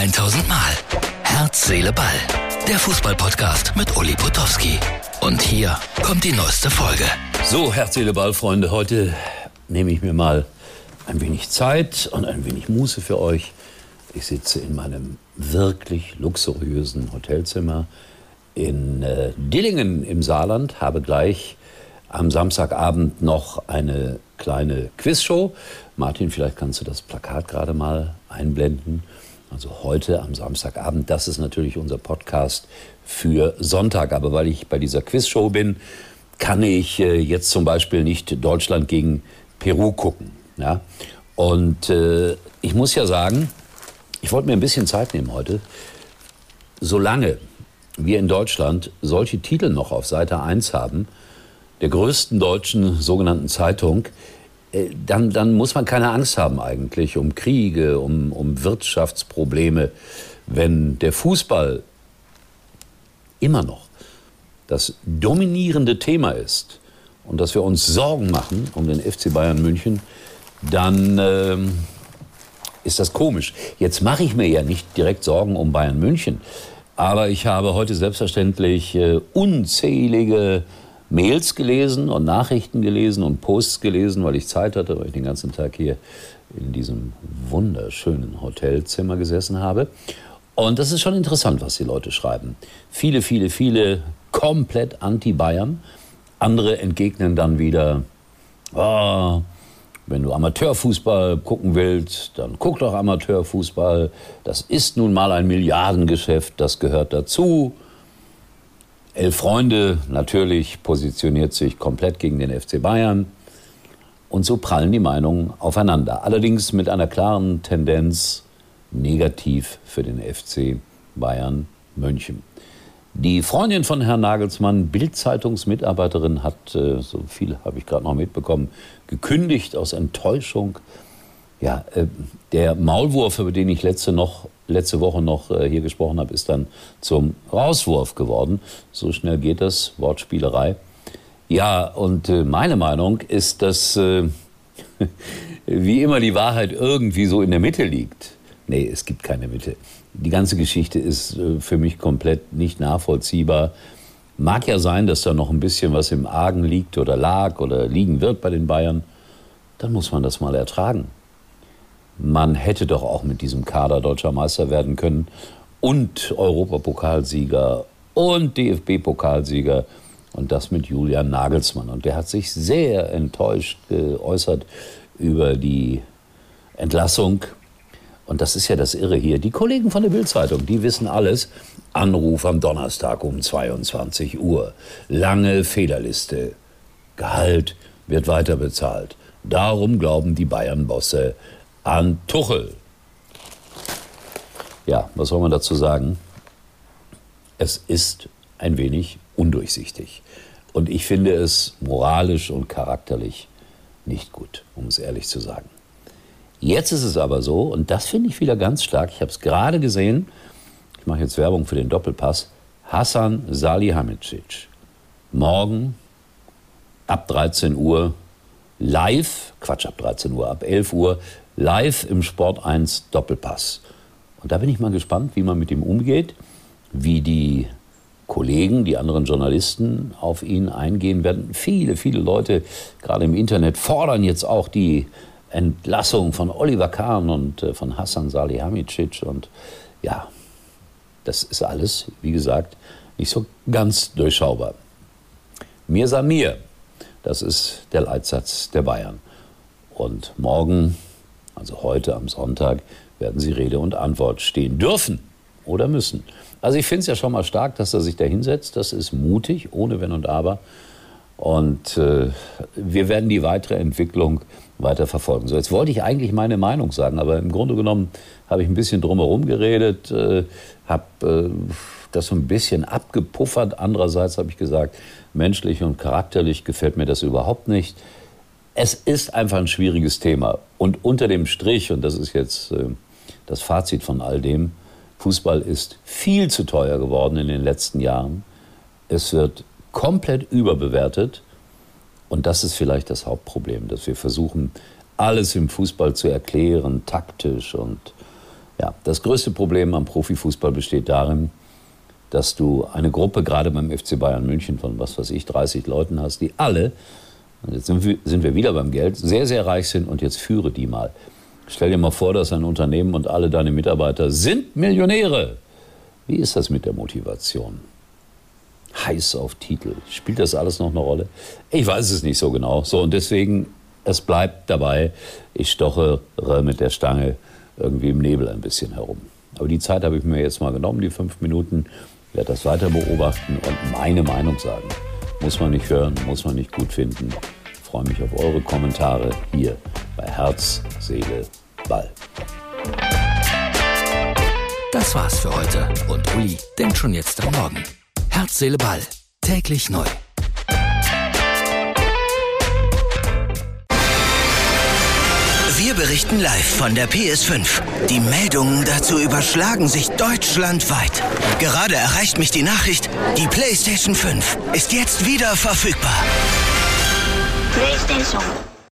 1000 Mal. Herz, Seele, Ball. Der Fußballpodcast mit Uli Potowski. Und hier kommt die neueste Folge. So, Herz, Seele, Ball, Freunde. Heute nehme ich mir mal ein wenig Zeit und ein wenig Muße für euch. Ich sitze in meinem wirklich luxuriösen Hotelzimmer in äh, Dillingen im Saarland, habe gleich am Samstagabend noch eine kleine Quizshow. Martin, vielleicht kannst du das Plakat gerade mal einblenden. Also heute am Samstagabend, das ist natürlich unser Podcast für Sonntag. Aber weil ich bei dieser Quizshow bin, kann ich äh, jetzt zum Beispiel nicht Deutschland gegen Peru gucken. Ja? Und äh, ich muss ja sagen, ich wollte mir ein bisschen Zeit nehmen heute. Solange wir in Deutschland solche Titel noch auf Seite 1 haben, der größten deutschen sogenannten Zeitung, dann, dann muss man keine Angst haben eigentlich um Kriege, um, um Wirtschaftsprobleme, wenn der Fußball immer noch das dominierende Thema ist und dass wir uns Sorgen machen um den FC Bayern München, dann äh, ist das komisch. Jetzt mache ich mir ja nicht direkt Sorgen um Bayern München, aber ich habe heute selbstverständlich äh, unzählige Mails gelesen und Nachrichten gelesen und Posts gelesen, weil ich Zeit hatte, weil ich den ganzen Tag hier in diesem wunderschönen Hotelzimmer gesessen habe. Und das ist schon interessant, was die Leute schreiben. Viele, viele, viele komplett anti-Bayern. Andere entgegnen dann wieder, oh, wenn du Amateurfußball gucken willst, dann guck doch Amateurfußball. Das ist nun mal ein Milliardengeschäft, das gehört dazu. Elf Freunde natürlich positioniert sich komplett gegen den FC Bayern. Und so prallen die Meinungen aufeinander. Allerdings mit einer klaren Tendenz negativ für den FC Bayern München. Die Freundin von Herrn Nagelsmann, Bild-Zeitungsmitarbeiterin, hat, äh, so viel habe ich gerade noch mitbekommen, gekündigt aus Enttäuschung. Ja, äh, der Maulwurf, über den ich letzte noch letzte Woche noch äh, hier gesprochen habe, ist dann zum Rauswurf geworden. So schnell geht das, Wortspielerei. Ja, und äh, meine Meinung ist, dass wie immer die Wahrheit irgendwie so in der Mitte liegt. Nee, es gibt keine Mitte. Die ganze Geschichte ist für mich komplett nicht nachvollziehbar. Mag ja sein, dass da noch ein bisschen was im Argen liegt oder lag oder liegen wird bei den Bayern. Dann muss man das mal ertragen man hätte doch auch mit diesem Kader deutscher Meister werden können und Europapokalsieger und DFB-Pokalsieger und das mit Julian Nagelsmann. Und der hat sich sehr enttäuscht geäußert über die Entlassung. Und das ist ja das Irre hier. Die Kollegen von der Bildzeitung, die wissen alles. Anruf am Donnerstag um 22 Uhr. Lange Fehlerliste. Gehalt wird weiter bezahlt. Darum glauben die Bayern-Bosse, an Tuchel. Ja, was soll man dazu sagen? Es ist ein wenig undurchsichtig. Und ich finde es moralisch und charakterlich nicht gut, um es ehrlich zu sagen. Jetzt ist es aber so, und das finde ich wieder ganz stark, ich habe es gerade gesehen, ich mache jetzt Werbung für den Doppelpass, Hassan Salihamidzic. Morgen ab 13 Uhr live, Quatsch, ab 13 Uhr, ab 11 Uhr live im Sport 1 Doppelpass. Und da bin ich mal gespannt, wie man mit ihm umgeht, wie die Kollegen, die anderen Journalisten auf ihn eingehen werden. Viele, viele Leute, gerade im Internet, fordern jetzt auch die Entlassung von Oliver Kahn und äh, von Hassan Salihamidzic. Und ja, das ist alles, wie gesagt, nicht so ganz durchschaubar. Mir sah mir, das ist der Leitsatz der Bayern. Und morgen also heute am Sonntag, werden Sie Rede und Antwort stehen dürfen oder müssen. Also ich finde es ja schon mal stark, dass er sich da hinsetzt. Das ist mutig, ohne Wenn und Aber. Und äh, wir werden die weitere Entwicklung weiter verfolgen. So, jetzt wollte ich eigentlich meine Meinung sagen, aber im Grunde genommen habe ich ein bisschen drumherum geredet, äh, habe äh, das so ein bisschen abgepuffert. Andererseits habe ich gesagt, menschlich und charakterlich gefällt mir das überhaupt nicht es ist einfach ein schwieriges Thema. Und unter dem Strich, und das ist jetzt äh, das Fazit von all dem, Fußball ist viel zu teuer geworden in den letzten Jahren. Es wird komplett überbewertet. Und das ist vielleicht das Hauptproblem, dass wir versuchen, alles im Fußball zu erklären, taktisch und Ja, das größte Problem am Profifußball besteht darin, dass du eine Gruppe, gerade beim FC Bayern München, von was weiß ich, 30 Leuten hast, die alle, und jetzt sind wir, sind wir wieder beim Geld, sehr, sehr reich sind und jetzt führe die mal. Stell dir mal vor, dass ein Unternehmen und alle deine Mitarbeiter sind Millionäre. Wie ist das mit der Motivation? Heiß auf Titel. Spielt das alles noch eine Rolle? Ich weiß es nicht so genau. So, und deswegen, es bleibt dabei, ich stochere mit der Stange irgendwie im Nebel ein bisschen herum. Aber die Zeit habe ich mir jetzt mal genommen, die fünf Minuten, werde das weiter beobachten und meine Meinung sagen. Muss man nicht hören, muss man nicht gut finden. Ich freue mich auf eure Kommentare hier bei Herz, Seele, Ball. Das war's für heute und Uli denkt schon jetzt am Morgen. Herz, Seele, Ball. Täglich neu. Berichten live von der PS5. Die Meldungen dazu überschlagen sich deutschlandweit. Gerade erreicht mich die Nachricht, die PlayStation 5 ist jetzt wieder verfügbar. PlayStation